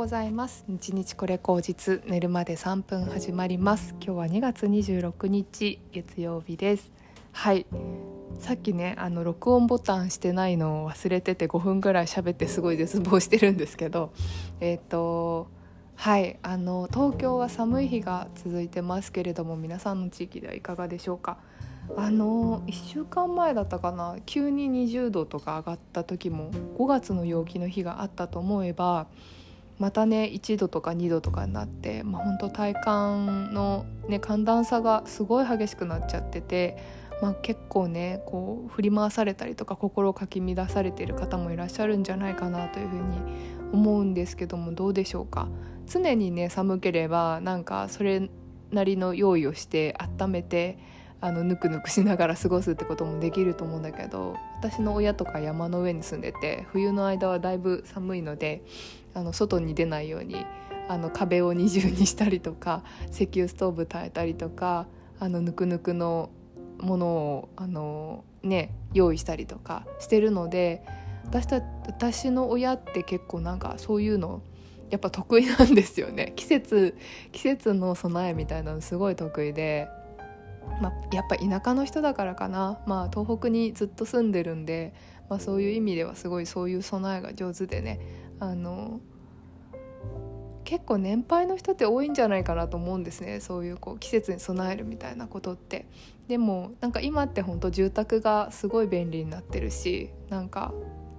ございます。日日これ口実寝るまで3分始まります。今日は2月26日月曜日です。はい。さっきねあの録音ボタンしてないのを忘れてて5分ぐらい喋ってすごい絶望 してるんですけどえっ、ー、とはい。あの東京は寒い日が続いてますけれども皆さんの地域ではいかがでしょうか？あの1週間前だったかな？急に20度とか上がった時も5月の陽気の日があったと思えばまたね1度とか2度とかになって、まあ、本当体感の、ね、寒暖差がすごい激しくなっちゃってて、まあ、結構ねこう振り回されたりとか心をかき乱されている方もいらっしゃるんじゃないかなというふうに思うんですけどもどうでしょうか？常にね寒ければなんかそれなりの用意をして温めてあのぬくぬくしながら過ごすってこともできると思うんだけど私の親とか山の上に住んでて冬の間はだいぶ寒いのであの外に出ないようにあの壁を二重にしたりとか石油ストーブ耐えたりとかあのぬくぬくのものをあの、ね、用意したりとかしてるので私た私の親って結構なんかそういうのやっぱ得意なんですよね。季節季節の備えみたいなのすごい得意でまあ、やっぱ田舎の人だからかな、まあ、東北にずっと住んでるんで、まあ、そういう意味ではすごいそういう備えが上手でね。あの結構年配の人って多いんじゃないかなと思うんですね。そういうこう季節に備えるみたいなことって。でもなんか今って本当住宅がすごい便利になってるしなんか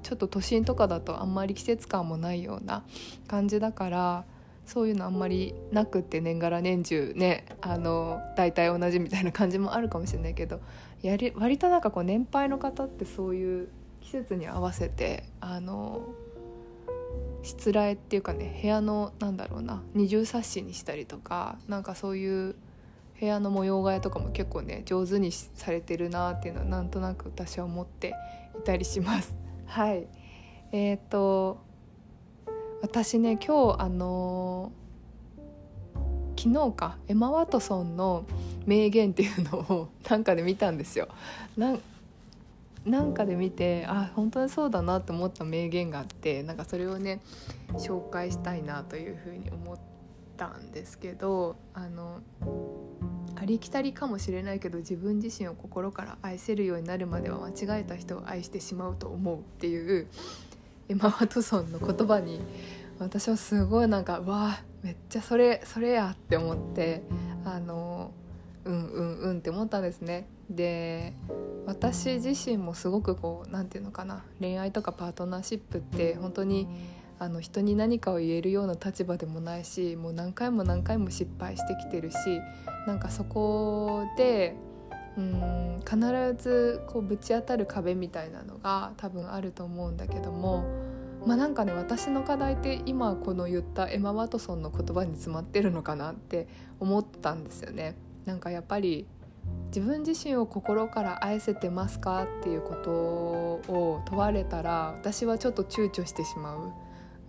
ちょっと都心とかだとあんまり季節感もないような感じだからそういうのあんまりなくって年がら年中ねあの大体同じみたいな感じもあるかもしれないけどやり割となんかこう年配の方ってそういう季節に合わせてあのしつらえっていうかね部屋のなんだろうな二重冊子にしたりとかなんかそういう部屋の模様替えとかも結構ね上手にされてるなっていうのはなんとなく私は思っていたりします。はいえーと私ね今日あのー、昨日かエマ・ワトソンの名言っていうのを なんかで見たんですよ。なんかで見てあ本当にそうだなって思った名言があってなんかそれをね紹介したいなというふうに思ったんですけどあのありきたりかもしれないけど自分自身を心から愛せるようになるまでは間違えた人を愛してしまうと思うっていうエマ・ワトソンの言葉に私はすごいなんかわあめっちゃそれそれやって思ってあのうんうんうんって思ったんですね。で私自身もすごくこう何て言うのかな恋愛とかパートナーシップって本当にあの人に何かを言えるような立場でもないしもう何回も何回も失敗してきてるしなんかそこでうん必ずこうぶち当たる壁みたいなのが多分あると思うんだけどもまあなんかね私の課題って今この言ったエマ・ワトソンの言葉に詰まってるのかなって思ったんですよね。なんかやっぱり自分自身を心から愛せてますかっていうことを問われたら私はちょっと躊躇してしまう。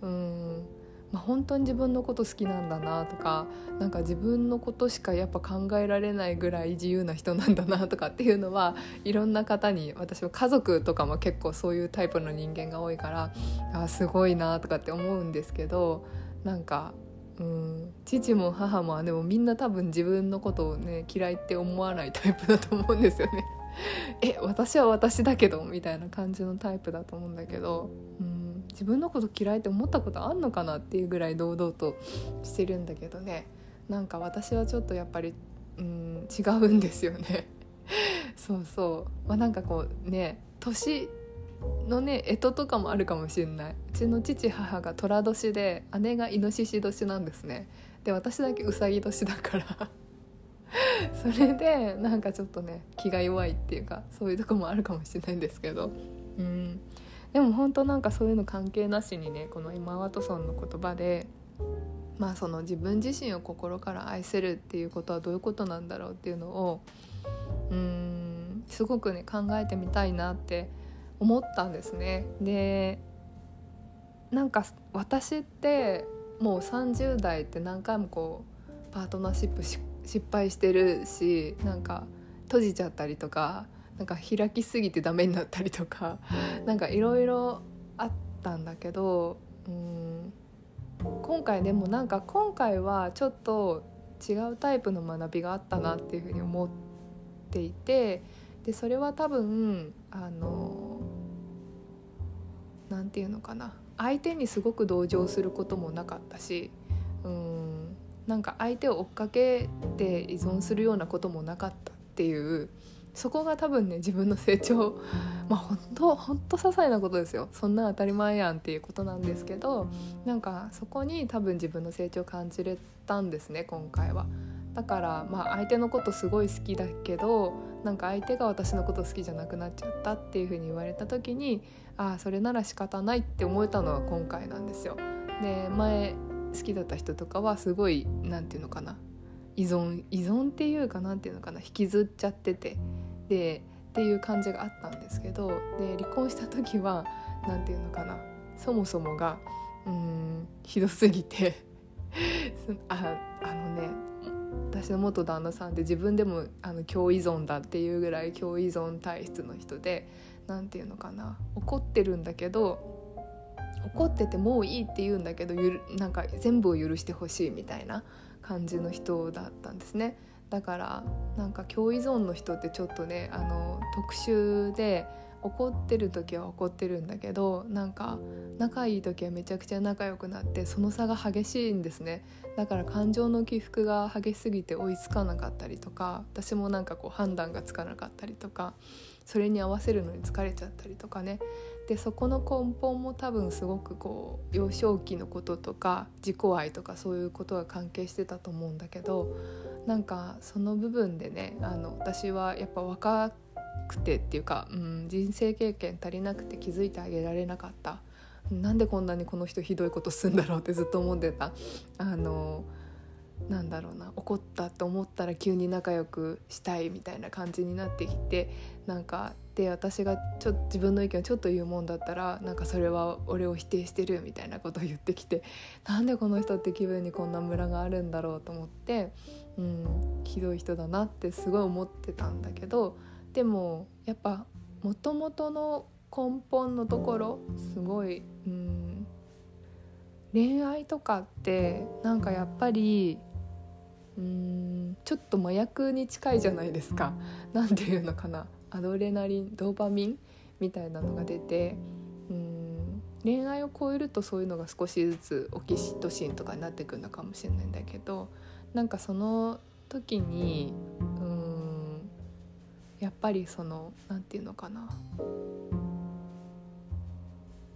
うんまあ、本当に自分のこと好きなんだなとかなんか自分のことしかやっぱ考えられないぐらい自由な人なんだなとかっていうのはいろんな方に私は家族とかも結構そういうタイプの人間が多いからあすごいなとかって思うんですけどなんかうん父も母も姉もみんな多分自分のことをね嫌いって思わないタイプだと思うんですよね。え私は私だけどみたいな感じのタイプだと思うんだけど。うん自分のこと嫌いって思ったことあんのかなっていうぐらい堂々としてるんだけどね。なんか私はちょっとやっぱりうん違うんですよね。そうそう。まあなんかこうね年のね干支とかもあるかもしれない。うちの父母が寅年で姉がイノシシ年なんですね。で私だけうさぎ年だから。それでなんかちょっとね気が弱いっていうかそういうとこもあるかもしれないんですけど。うん。でも本当なんかそういうの関係なしにねこの今ワトソンの言葉でまあその自分自身を心から愛せるっていうことはどういうことなんだろうっていうのをうんすごくね考えてみたいなって思ったんですね。でなんか私ってもう30代って何回もこうパートナーシップ失敗してるしなんか閉じちゃったりとかなんか開きすぎてダメになったりとかなんかいろいろあったんだけどうん。今回でもなんか今回はちょっと違うタイプの学びがあったなっていうふうに思っていてでそれは多分あの何て言うのかな。相手にすごく同情することもなかったしうん。なんか相手を追っかけて依存するようなこともなかったっていうそこが多分ね自分の成長。まあ本当本当些細なことですよ。そんな当たり前やんっていうことなんですけどなんかそこに多分自分の成長を感じれたんですね今回は。だからまあ相手のことすごい好きだけどなんか相手が私のこと好きじゃなくなっちゃったっていう風に言われた時にああそれなら仕方ないって思えたのは今回なんですよ。で前好きだった人とかはすごい何て言うのかな。依存依存っていうかなんていうのかな。引きずっちゃっててでっていう感じがあったんですけどで離婚した時は何て言うのかなそもそもがうんひどすぎて ああのね私の元旦那さんって自分でもあの共依存だっていうぐらい共依存体質の人で何て言うのかな怒ってるんだけど怒っててもういいって言うんだけどゆるなんか全部を許してほしいみたいな感じの人だったんですね。だからなんか共依存の人ってちょっとねあの特殊で怒ってる時は怒ってるんだけどなんか仲いい時はめちゃくちゃ仲良くなってその差が激しいんですね。だから感情の起伏が激しすぎて追いつかなかったりとか私もなんかこう判断がつかなかったりとかそれに合わせるのに疲れちゃったりとかね。でそこの根本も多分すごくこう幼少期のこととか自己愛とかそういうことが関係してたと思うんだけどなんかその部分でねあの私はやっぱ若くてっていうか、うん、人生経験足りなくて気づいてあげられなかったなんでこんなにこの人ひどいことすんだろうってずっと思ってた。あのなんだろうな怒ったと思ったら急に仲良くしたいみたいな感じになってきてなんかで私がちょ自分の意見をちょっと言うもんだったらなんかそれは俺を否定してるみたいなことを言ってきて なんでこの人って気分にこんなムラがあるんだろうと思って、うん、ひどい人だなってすごい思ってたんだけどでもやっぱもともとの根本のところすごい、うん、恋愛とかってなんかやっぱりうんちょっと麻薬に近いじゃないですか。なんていうのかなアドレナリンドーパミンみたいなのが出てうん恋愛を超えるとそういうのが少しずつオキシトシンとかになってくるのかもしれないんだけどなんかその時にうんやっぱりその何て言うのかな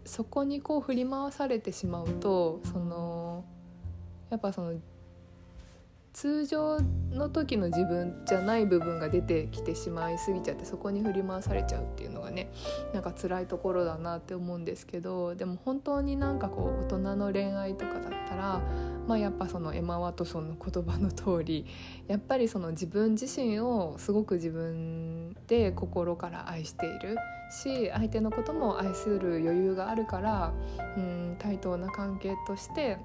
そこにこう振り回されてしまうとそのやっぱその通常の時の自分じゃない部分が出てきてしまいすぎちゃってそこに振り回されちゃうっていうのがねなんか辛いところだなって思うんですけどでも本当になんかこう大人の恋愛とかだったらまあやっぱそのエマ・ワトソンの言葉の通りやっぱりその自分自身をすごく自分で心から愛しているし相手のことも愛する余裕があるからうん対等な関係として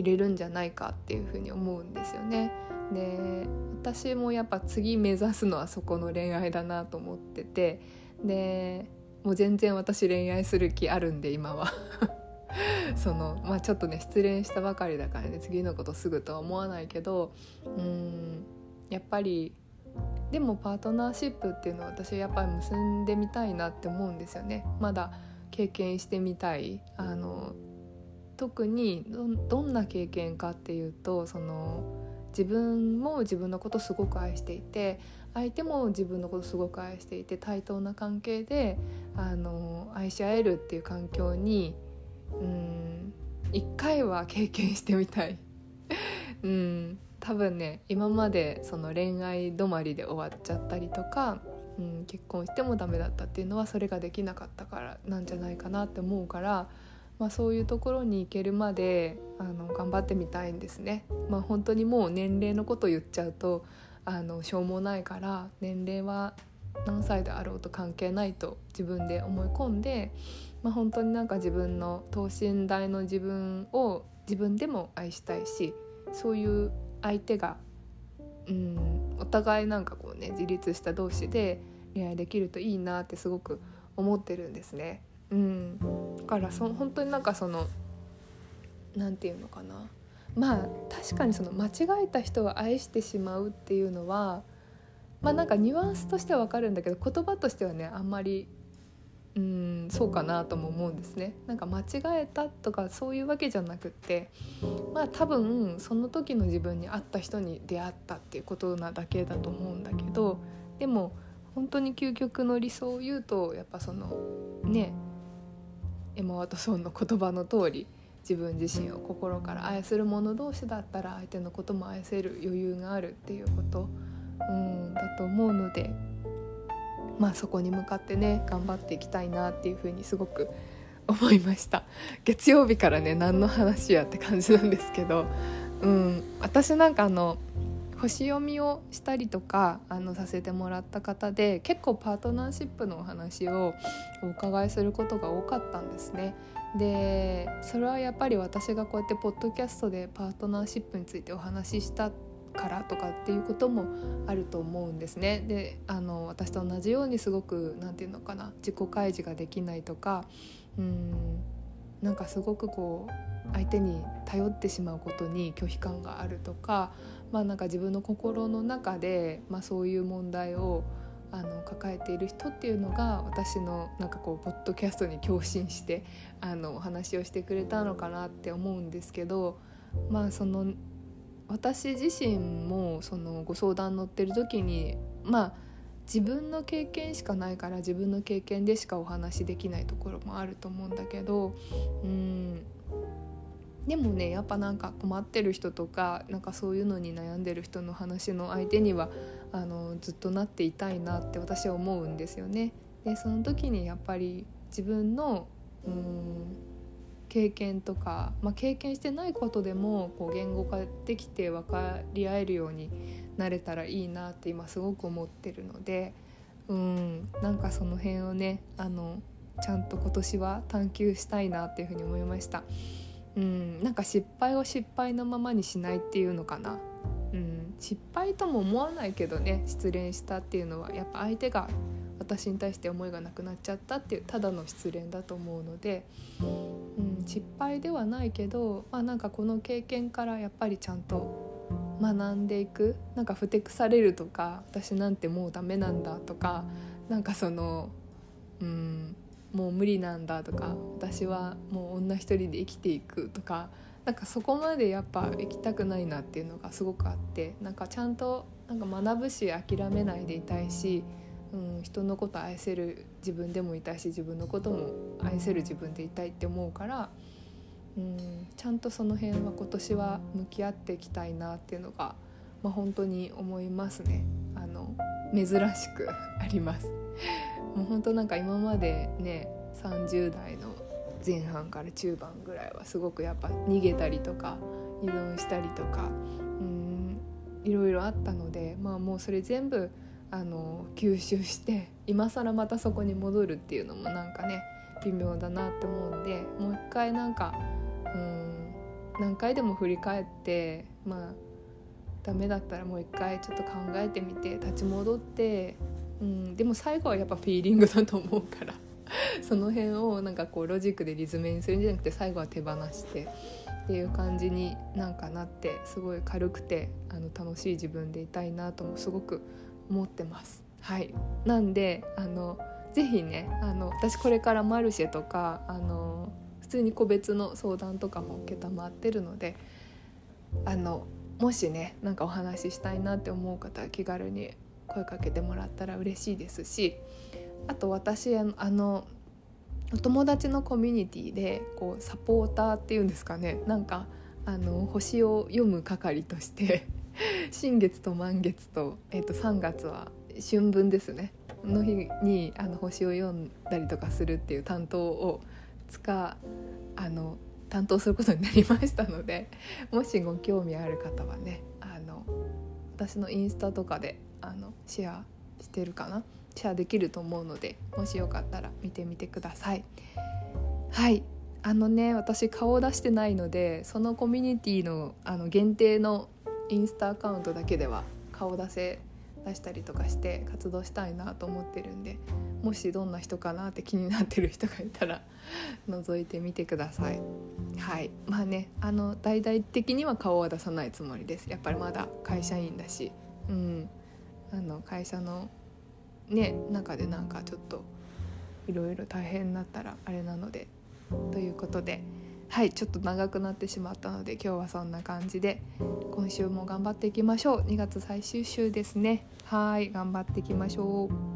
入れるんじゃないかっていうふに思うんですよね。で私もやっぱ次目指すのはそこの恋愛だなと思っててでもう全然私恋愛する気あるんで今は そのまあちょっとね失恋したばかりだからね次のことすぐとは思わないけどうんやっぱりでもパートナーシップっていうのは私はやっぱり結んでみたいなって思うんですよねまだ経験してみたいあの特にどんな経験かっていうとその自分も自分のことすごく愛していて相手も自分のことすごく愛していて対等な関係であの愛し合えるっていう環境にうん一回は経験してみたい。うん多分ね今までその恋愛止まりで終わっちゃったりとか、うん、結婚してもダメだったっていうのはそれができなかったからなんじゃないかなって思うからまあ、そういうところに行けるまであの頑張ってみたいんですね。まあ、本当にもう年齢のこと言っちゃうとあのしょうもないから年齢は何歳であろうと関係ないと自分で思い込んで、まあ、本当になんか自分の等身大の自分を自分でも愛したいしそういう相手がうんお互いなんかこうね自立した同士で恋愛できるといいなってすごく思ってるんですね。うん、からそ本当になんかその何て言うのかな。まあ確かにその間違えた人を愛してしまうっていうのはまあなんかニュアンスとしては分かるんだけど言葉としてはねあんまりうんそうかなとも思うんですね。なんか間違えたとかそういうわけじゃなくってまあ多分その時の自分に合った人に出会ったっていうことなだけだと思うんだけどでも本当に究極の理想を言うとやっぱそのねエマ・ワトソンの言葉の通り自分自身を心から愛する者同士だったら相手のことも愛せる余裕があるっていうことうんだと思うのでまあそこに向かってね頑張っていきたいなっていうふうにすごく思いました。月曜日からね何の話やって感じなんですけど、うん、私なんかあの星読みをしたりとかあのさせてもらった方で結構パートナーシップのお話をお伺いすることが多かったんですね。でそれはやっぱり私がこうやってポッドキャストでパートナーシップについてお話ししたからとかっていうこともあると思うんですね。であの私と同じようにすごく何て言うのかな自己開示ができないとかうんなんかすごくこう相手に頼ってしまうことに拒否感があるとか,、まあ、なんか自分の心の中で、まあ、そういう問題をあの抱えている人っていうのが私のなんかこうポッドキャストに共振してあのお話をしてくれたのかなって思うんですけどまあその私自身もそのご相談乗ってる時にまあ自分の経験しかないから自分の経験でしかお話しできないところもあると思うんだけどうんでもねやっぱなんか困ってる人とかなんかそういうのに悩んでる人の話の相手にはあのずっとなっていたいなって私は思うんですよね。でその時にやっぱり自分のうん経験とか、まあ、経験してないことでもこう言語化できて分かり合えるようになれたらいいなって今すごく思ってるのでうんなんかその辺をねあのちゃんと今年は探求したいなっていうふうに思いました。うんなんか失敗を失敗のままにしないっていうのかな、うん、失敗とも思わないけどね失恋したっていうのはやっぱ相手が私に対して思いがなくなっちゃったっていうただの失恋だと思うので、うん、失敗ではないけど、まあ、なんかこの経験からやっぱりちゃんと学んでいくなんかふてくされるとか私なんてもうダメなんだとかなんかそのうんもう無理なんだとか私はもう女一人で生きていくとかなんかそこまでやっぱ行きたくないなっていうのがすごくあってなんかちゃんとなんか学ぶし諦めないでいたいしうん、人のこと愛せる自分でもいたいし自分のことも愛せる自分でいたいって思うから、うん、ちゃんとその辺は今年は向き合っていきたいなっていうのが、まあ、本当に思いますねあの珍しくあります。もう本当なんか今までね30代の前半から中盤ぐらいはすごくやっぱ逃げたりとか依存したりとかうんいろいろあったのでまあもうそれ全部あの吸収して今更またそこに戻るっていうのもなんかね微妙だなって思うんでもう一回なんかうん何回でも振り返ってまあダメだったらもう一回ちょっと考えてみて立ち戻って、うん、でも最後はやっぱフィーリングだと思うから。その辺をなんかこうロジックでリズムにするんじゃなくて最後は手放して。っていう感じになんかなってすごい軽くてあの楽しい自分でいたいなともすごく思ってます。はい。なんであのぜひねあの私これからマルシェとかあの普通に個別の相談とかも承ってるのであのもしねなんかお話ししたいなって思う方は気軽に声かけてもらったら嬉しいですしあと私あのお友達のコミュニティでこうサポーターっていうんですかね。なんかあの星を読む係として 新月と満月と,、えー、と3月は春分ですね。の日にあの星を読んだりとかするっていう担当を使あの担当することになりましたのでもしご興味ある方はねあの私のインスタとかであのシェアしてるかな？シェアできると思うのでもしよかったら見てみてください。はいあのね私顔を出してないのでそのコミュニティのあの限定のインスタアカウントだけでは顔出せ出したりとかして活動したいなと思ってるんでもしどんな人かなって気になってる人がいたら 覗いてみてください。はいまあねあの大々的には顔は出さないつもりですやっぱりまだ会社員だし、うん、あの会社のね中でなんかちょっといろいろ大変になったらあれなのでということで。はいちょっと長くなってしまったので今日はそんな感じで今週も頑張っていきましょう。2月最終週ですね。はい頑張っていきましょう。